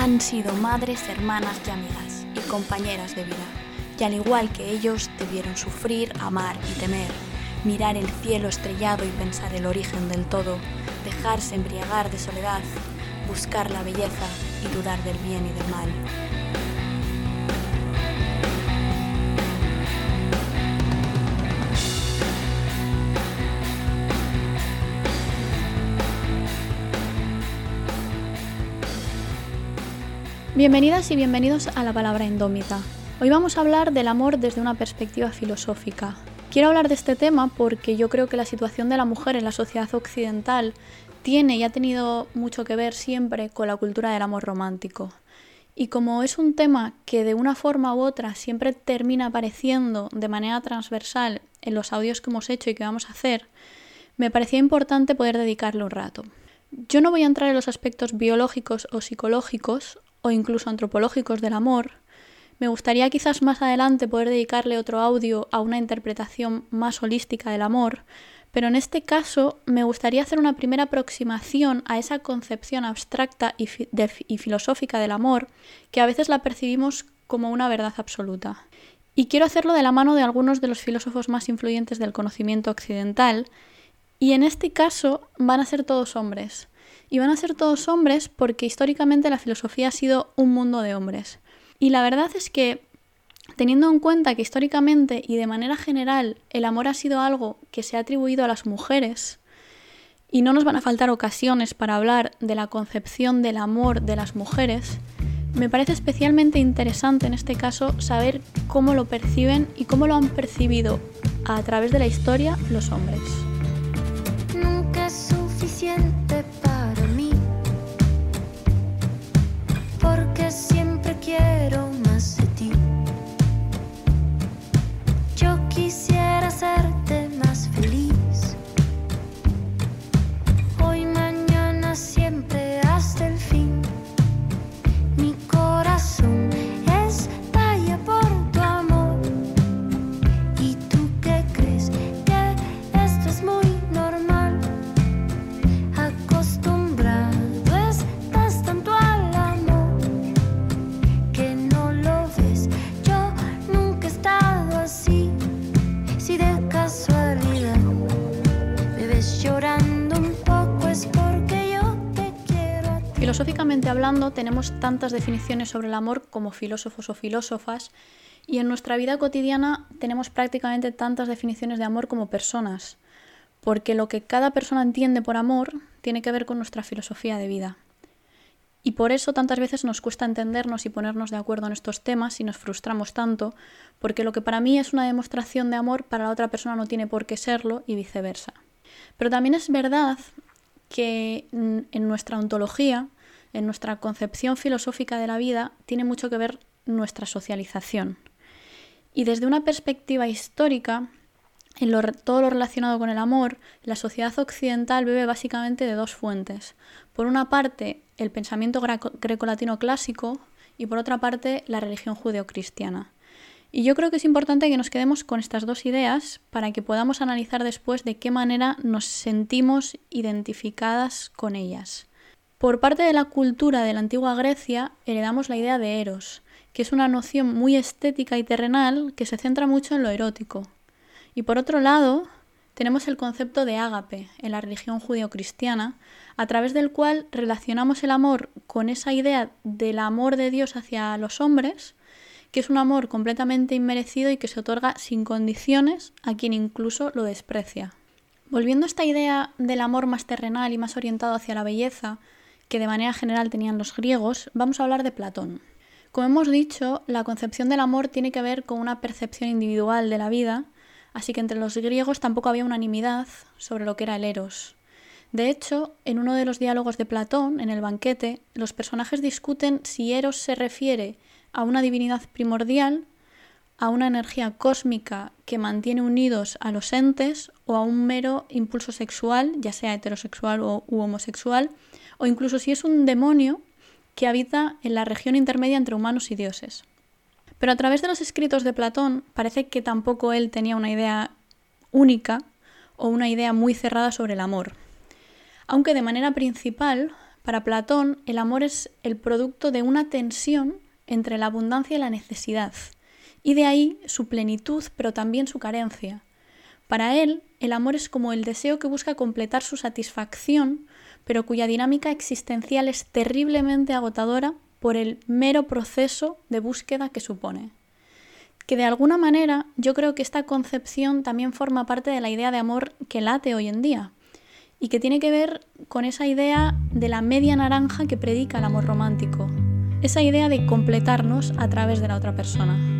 han sido madres, hermanas y amigas y compañeras de vida. Y al igual que ellos, debieron sufrir, amar y temer, mirar el cielo estrellado y pensar el origen del todo, dejarse embriagar de soledad, buscar la belleza y dudar del bien y del mal. Bienvenidas y bienvenidos a la palabra indómita. Hoy vamos a hablar del amor desde una perspectiva filosófica. Quiero hablar de este tema porque yo creo que la situación de la mujer en la sociedad occidental tiene y ha tenido mucho que ver siempre con la cultura del amor romántico. Y como es un tema que de una forma u otra siempre termina apareciendo de manera transversal en los audios que hemos hecho y que vamos a hacer, me parecía importante poder dedicarle un rato. Yo no voy a entrar en los aspectos biológicos o psicológicos o incluso antropológicos del amor, me gustaría quizás más adelante poder dedicarle otro audio a una interpretación más holística del amor, pero en este caso me gustaría hacer una primera aproximación a esa concepción abstracta y, y, filosófica del amor que a veces la percibimos como una verdad absoluta. Y quiero hacerlo de la mano de algunos de los filósofos más influyentes del conocimiento occidental, y en este caso van a ser todos hombres, y van a ser todos hombres porque históricamente la filosofía ha sido un mundo de hombres. Y la verdad es que, teniendo en cuenta que históricamente y de manera general el amor ha sido algo que se ha atribuido a las mujeres, y no nos van a faltar ocasiones para hablar de la concepción del amor de las mujeres, me parece especialmente interesante en este caso saber cómo lo perciben y cómo lo han percibido a través de la historia los hombres. Tenemos tantas definiciones sobre el amor como filósofos o filósofas, y en nuestra vida cotidiana tenemos prácticamente tantas definiciones de amor como personas, porque lo que cada persona entiende por amor tiene que ver con nuestra filosofía de vida. Y por eso tantas veces nos cuesta entendernos y ponernos de acuerdo en estos temas y nos frustramos tanto, porque lo que para mí es una demostración de amor, para la otra persona no tiene por qué serlo y viceversa. Pero también es verdad que en nuestra ontología, en nuestra concepción filosófica de la vida, tiene mucho que ver nuestra socialización. Y desde una perspectiva histórica, en todo lo relacionado con el amor, la sociedad occidental bebe básicamente de dos fuentes. Por una parte, el pensamiento greco- grecolatino clásico y por otra parte, la religión judeocristiana. Y yo creo que es importante que nos quedemos con estas dos ideas para que podamos analizar después de qué manera nos sentimos identificadas con ellas. Por parte de la cultura de la antigua Grecia heredamos la idea de eros, que es una noción muy estética y terrenal que se centra mucho en lo erótico. Y por otro lado, tenemos el concepto de ágape en la religión judeocristiana, a través del cual relacionamos el amor con esa idea del amor de Dios hacia los hombres, que es un amor completamente inmerecido y que se otorga sin condiciones a quien incluso lo desprecia. Volviendo a esta idea del amor más terrenal y más orientado hacia la belleza, que de manera general tenían los griegos, vamos a hablar de Platón. Como hemos dicho, la concepción del amor tiene que ver con una percepción individual de la vida, así que entre los griegos tampoco había unanimidad sobre lo que era el eros. De hecho, en uno de los diálogos de Platón, en el banquete, los personajes discuten si eros se refiere a una divinidad primordial, a una energía cósmica que mantiene unidos a los entes o a un mero impulso sexual, ya sea heterosexual o, u homosexual, o incluso si es un demonio que habita en la región intermedia entre humanos y dioses. Pero a través de los escritos de Platón parece que tampoco él tenía una idea única o una idea muy cerrada sobre el amor. Aunque de manera principal Para Platón, el amor es el producto de una tensión entre la abundancia y la necesidad, y de ahí su plenitud, pero también su carencia. Para él, el amor es como el deseo que busca completar su satisfacción, pero cuya dinámica existencial es terriblemente agotadora por el mero proceso de búsqueda que supone. Que de alguna manera yo creo que esta concepción también forma parte de la idea de amor que late hoy en día, y que tiene que ver con esa idea de la media naranja que predica el amor romántico, esa idea de completarnos a través de la otra persona.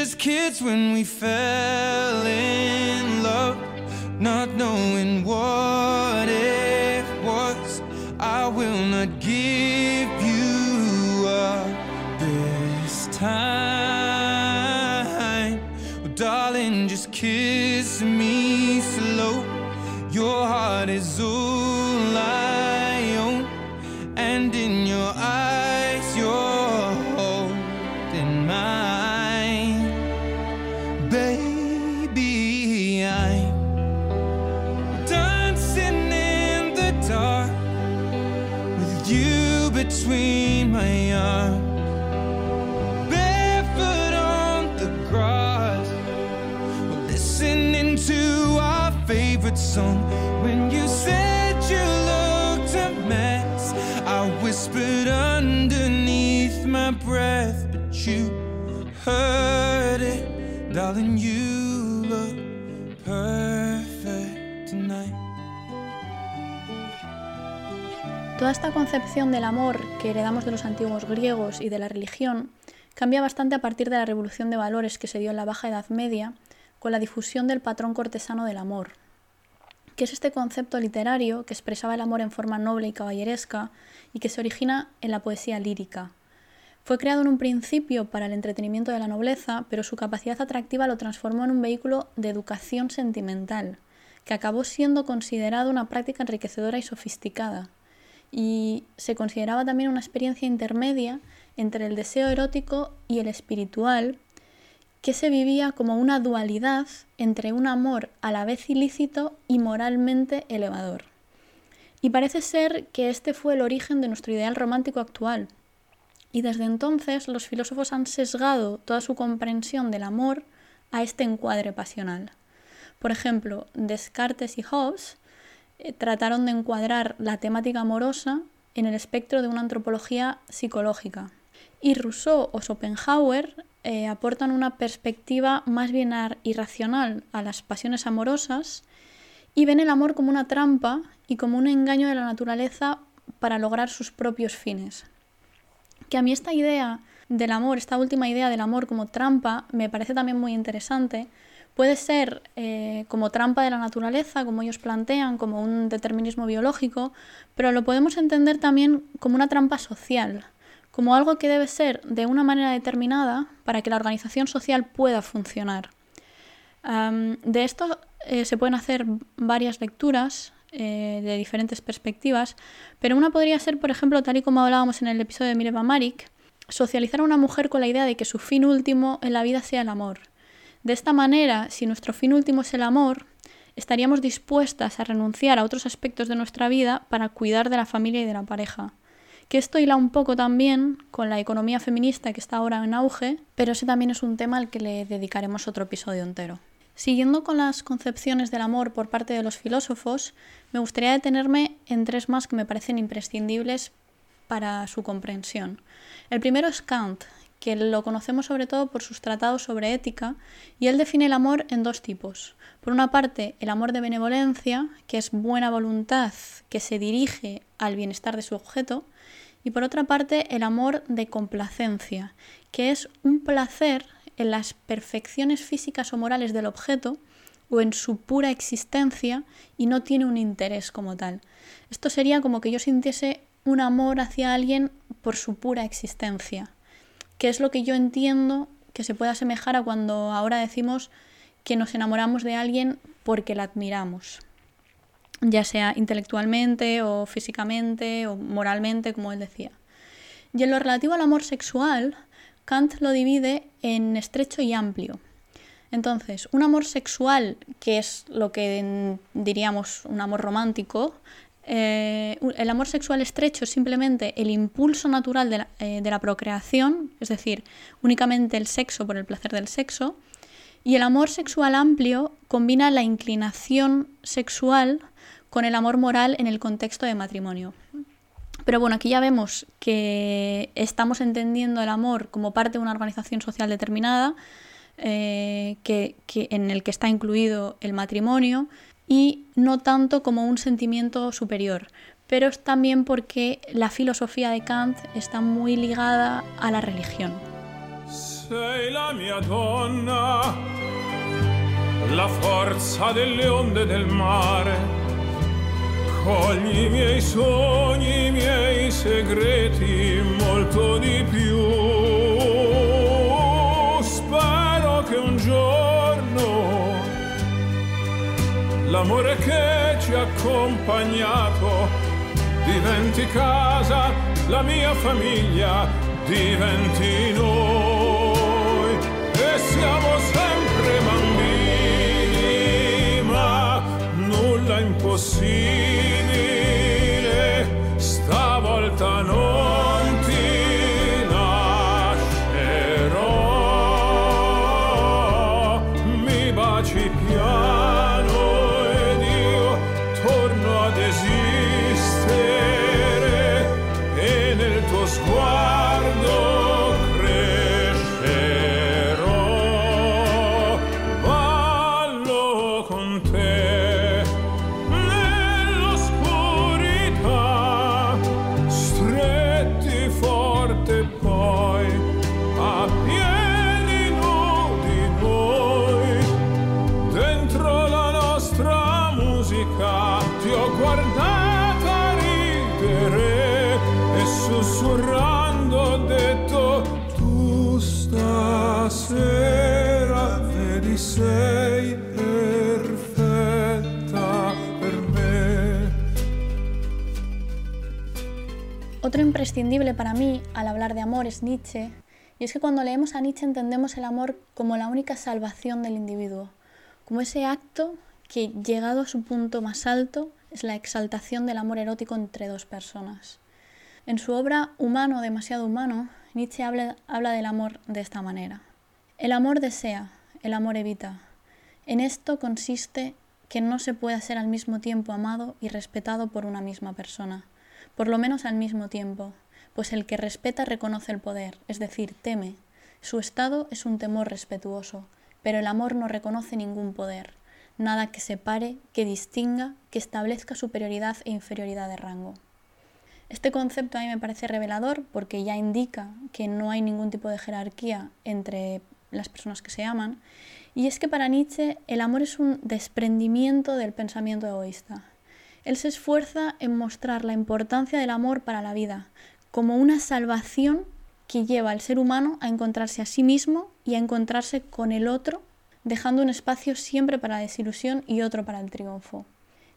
Just kids when we fell in love, not knowing what it was. I will not give you up this time. Oh, darling, just kiss me slow. Your heart is all Toda esta concepción del amor que heredamos de los antiguos griegos y de la religión cambia bastante a partir de la revolución de valores que se dio en la Baja Edad Media con la difusión del patrón cortesano del amor, que es este concepto literario que expresaba el amor en forma noble y caballeresca y que se origina en la poesía lírica. Fue creado en un principio para el entretenimiento de la nobleza, pero su capacidad atractiva lo transformó en un vehículo de educación sentimental, que acabó siendo considerado una práctica enriquecedora y sofisticada, y se consideraba también una experiencia intermedia entre el deseo erótico y el espiritual, que se vivía como una dualidad entre un amor a la vez ilícito y moralmente elevador. Y parece ser que este fue el origen de nuestro ideal romántico actual. Y desde entonces los filósofos han sesgado toda su comprensión del amor a este encuadre pasional. Por ejemplo, Descartes y Hobbes eh, trataron de encuadrar la temática amorosa en el espectro de una antropología psicológica. Y Rousseau o Schopenhauer eh, aportan una perspectiva más bien irracional a las pasiones amorosas y ven el amor como una trampa y como un engaño de la naturaleza para lograr sus propios fines. Que a mí esta idea del amor, esta última idea del amor como trampa, me parece también muy interesante. Puede ser eh, como trampa de la naturaleza, como ellos plantean, como un determinismo biológico, pero lo podemos entender también como una trampa social, como algo que debe ser de una manera determinada para que la organización social pueda funcionar. De esto eh, se pueden hacer varias lecturas eh, de diferentes perspectivas, pero una podría ser, por ejemplo, tal y como hablábamos en el episodio de Mireva Marik, socializar a una mujer con la idea de que su fin último en la vida sea el amor. De esta manera, si nuestro fin último es el amor, estaríamos dispuestas a renunciar a otros aspectos de nuestra vida para cuidar de la familia y de la pareja que esto hila un poco también con la economía feminista que está ahora en auge, pero ese también es un tema al que le dedicaremos otro episodio entero. Siguiendo con las concepciones del amor por parte de los filósofos, me gustaría detenerme en tres más que me parecen imprescindibles para su comprensión. El primero es Kant, que lo conocemos sobre todo por sus tratados sobre ética, y él define el amor en dos tipos. Por una parte, el amor de benevolencia, que es buena voluntad que se dirige al bienestar de su objeto, y por otra parte el amor de complacencia, que es un placer en las perfecciones físicas o morales del objeto o en su pura existencia y no tiene un interés como tal. Esto sería como que yo sintiese un amor hacia alguien por su pura existencia, que es lo que yo entiendo que se puede asemejar a cuando ahora decimos que nos enamoramos de alguien porque la admiramos, ya sea intelectualmente o físicamente o moralmente, como él decía. Y en lo relativo al amor sexual, Kant lo divide en estrecho y amplio. Entonces, un amor sexual, que es lo que diríamos un amor romántico, eh, el amor sexual estrecho es simplemente el impulso natural de la, eh, de la, procreación, es decir, únicamente el sexo por el placer del sexo, y el amor sexual amplio combina la inclinación sexual con el amor moral en el contexto de matrimonio. Pero bueno, aquí ya vemos que estamos entendiendo el amor como parte de una organización social determinada, eh, que, en el que está incluido el matrimonio, y no tanto como un sentimiento superior. Pero es también porque la filosofía de Kant está muy ligada a la religión. Sei la mia donna, la forza delle onde del mare. Cogli i miei sogni, i miei segreti, molto di più. L'amore che ci ha accompagnato diventi casa, la mia famiglia diventi noi. E siamo sempre bambini, ma nulla impossibile, Otro imprescindible para mí al hablar de amor es Nietzsche, y es que cuando leemos a Nietzsche entendemos el amor como la única salvación del individuo, como ese acto que, llegado a su punto más alto, es la exaltación del amor erótico entre dos personas. En su obra Humano, demasiado humano, Nietzsche habla, habla del amor de esta manera. El amor desea, el amor evita. En esto consiste que no se pueda ser al mismo tiempo amado y respetado por una misma persona, por lo menos al mismo tiempo, pues el que respeta reconoce el poder, es decir, teme. Su estado es un temor respetuoso, pero el amor no reconoce ningún poder, nada que separe, que distinga, que establezca superioridad e inferioridad de rango. Este concepto a mí me parece revelador porque ya indica que no hay ningún tipo de jerarquía entre las personas que se aman, y es que para Nietzsche el amor es un desprendimiento del pensamiento egoísta. Él se esfuerza en mostrar la importancia del amor para la vida, como una salvación que lleva al ser humano a encontrarse a sí mismo y a encontrarse con el otro, dejando un espacio siempre para la desilusión y otro para el triunfo.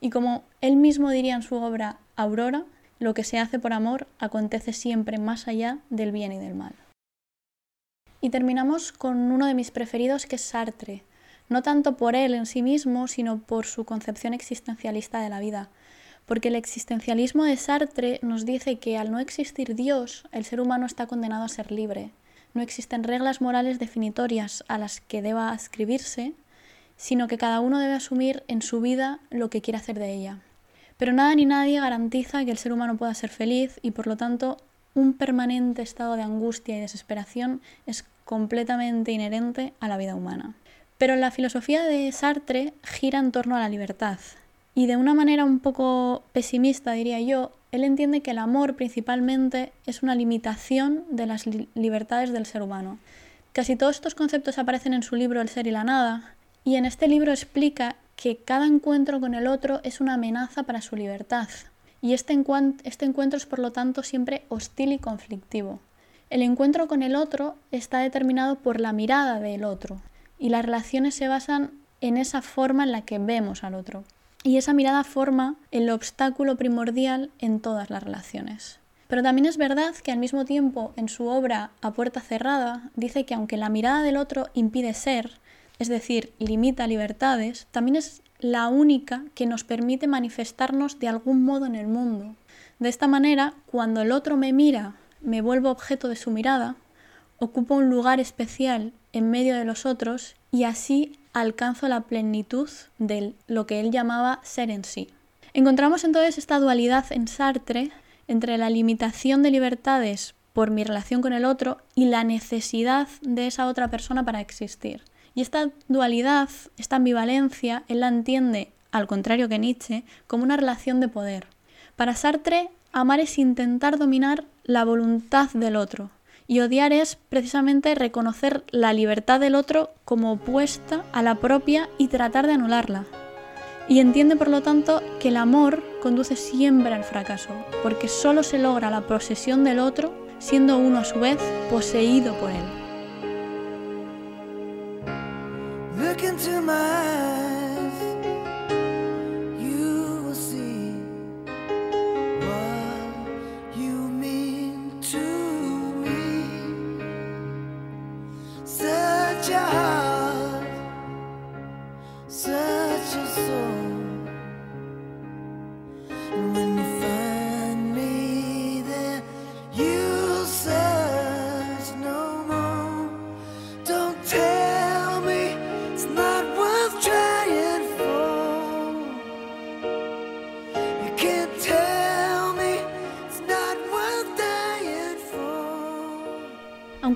Y como él mismo diría en su obra Aurora, lo que se hace por amor acontece siempre más allá del bien y del mal. Y terminamos con uno de mis preferidos que es Sartre, no tanto por él en sí mismo, sino por su concepción existencialista de la vida. Porque el existencialismo de Sartre nos dice que al no existir Dios, el ser humano está condenado a ser libre. No existen reglas morales definitorias a las que deba ascribirse, sino que cada uno debe asumir en su vida lo que quiere hacer de ella. Pero nada ni nadie garantiza que el ser humano pueda ser feliz y por lo tanto un permanente estado de angustia y desesperación es completamente inherente a la vida humana. Pero la filosofía de Sartre gira en torno a la libertad. Y de una manera un poco pesimista, diría yo, él entiende que el amor principalmente es una limitación de las li libertades del ser humano. Casi todos estos conceptos aparecen en su libro El ser y la nada, Y en este libro explica que cada encuentro con el otro es una amenaza para su libertad. Y este, este encuentro es por lo tanto siempre hostil y conflictivo. El encuentro con el otro está determinado por la mirada del otro y las relaciones se basan en esa forma en la que vemos al otro. Y esa mirada forma el obstáculo primordial en todas las relaciones. Pero también es verdad que al mismo tiempo en su obra A puerta cerrada dice que aunque la mirada del otro impide ser, es decir, limita libertades, también es la única que nos permite manifestarnos de algún modo en el mundo. De esta manera, cuando el otro me mira, me vuelvo objeto de su mirada, ocupo un lugar especial en medio de los otros y así alcanzo la plenitud de lo que él llamaba ser en sí. Encontramos entonces esta dualidad en Sartre entre la limitación de libertades por mi relación con el otro y la necesidad de esa otra persona para existir. Y esta dualidad, esta ambivalencia, él la entiende, al contrario que Nietzsche, como una relación de poder. Para Sartre, amar es intentar dominar la voluntad del otro, y odiar es precisamente reconocer la libertad del otro como opuesta a la propia y tratar de anularla. Y entiende por lo tanto que el amor conduce siempre al fracaso, porque solo se logra la posesión del otro siendo uno a su vez poseído por él.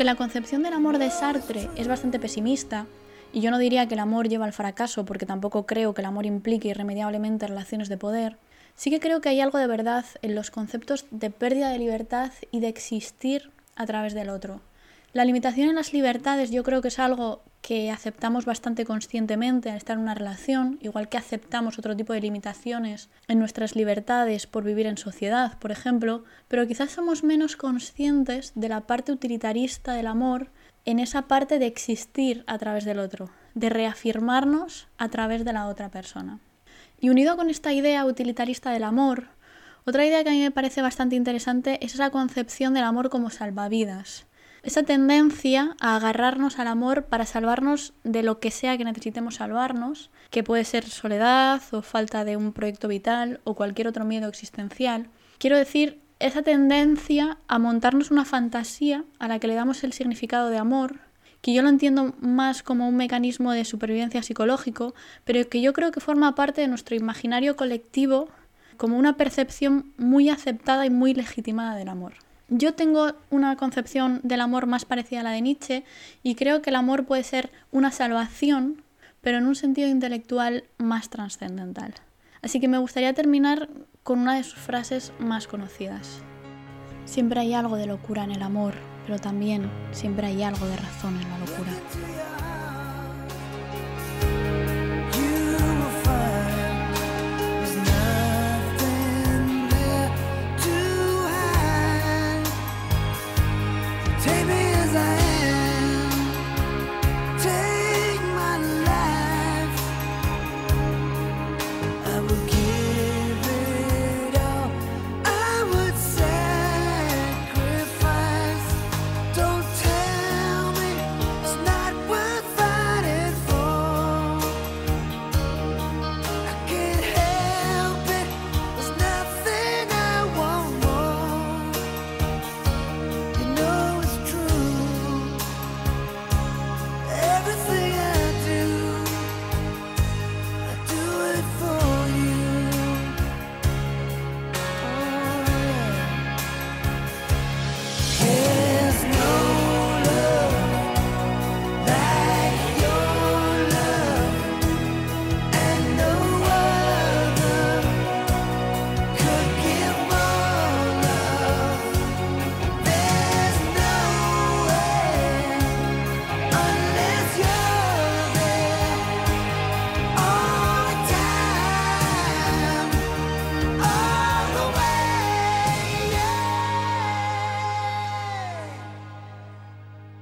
Aunque la concepción del amor de Sartre es bastante pesimista, y yo no diría que el amor lleva al fracaso porque tampoco creo que el amor implique irremediablemente relaciones de poder, sí que creo que hay algo de verdad en los conceptos de pérdida de libertad y de existir a través del otro. La limitación en las libertades yo creo que es algo que aceptamos bastante conscientemente al estar en una relación, igual que aceptamos otro tipo de limitaciones en nuestras libertades por vivir en sociedad, por ejemplo, pero quizás somos menos conscientes de la parte utilitarista del amor en esa parte de existir a través del otro, de reafirmarnos a través de la otra persona. Y unido con esta idea utilitarista del amor, otra idea que a mí me parece bastante interesante es esa concepción del amor como salvavidas esa tendencia a agarrarnos al amor para salvarnos de lo que sea que necesitemos salvarnos, que puede ser soledad o falta de un proyecto vital o cualquier otro miedo existencial. Quiero decir, esa tendencia a montarnos una fantasía a la que le damos el significado de amor, que yo lo entiendo más como un mecanismo de supervivencia psicológico, pero que yo creo que forma parte de nuestro imaginario colectivo como una percepción muy aceptada y muy legitimada del amor. Yo tengo una concepción del amor más parecida a la de Nietzsche y creo que el amor puede ser una salvación, pero en un sentido intelectual más trascendental. Así que me gustaría terminar con una de sus frases más conocidas. Siempre hay algo de locura en el amor, pero también siempre hay algo de razón en la locura.